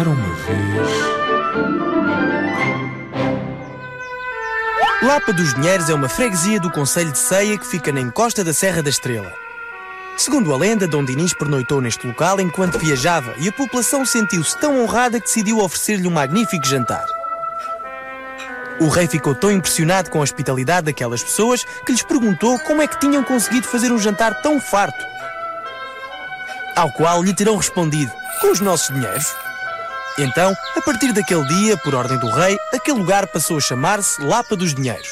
Era uma vez. Lapa dos Dinheiros é uma freguesia do Conselho de Ceia que fica na encosta da Serra da Estrela. Segundo a lenda, Dom Dinis pernoitou neste local enquanto viajava e a população sentiu-se tão honrada que decidiu oferecer-lhe um magnífico jantar. O rei ficou tão impressionado com a hospitalidade daquelas pessoas que lhes perguntou como é que tinham conseguido fazer um jantar tão farto. Ao qual lhe terão respondido: Com os nossos dinheiros. Então, a partir daquele dia, por ordem do rei, aquele lugar passou a chamar-se Lapa dos Dinheiros.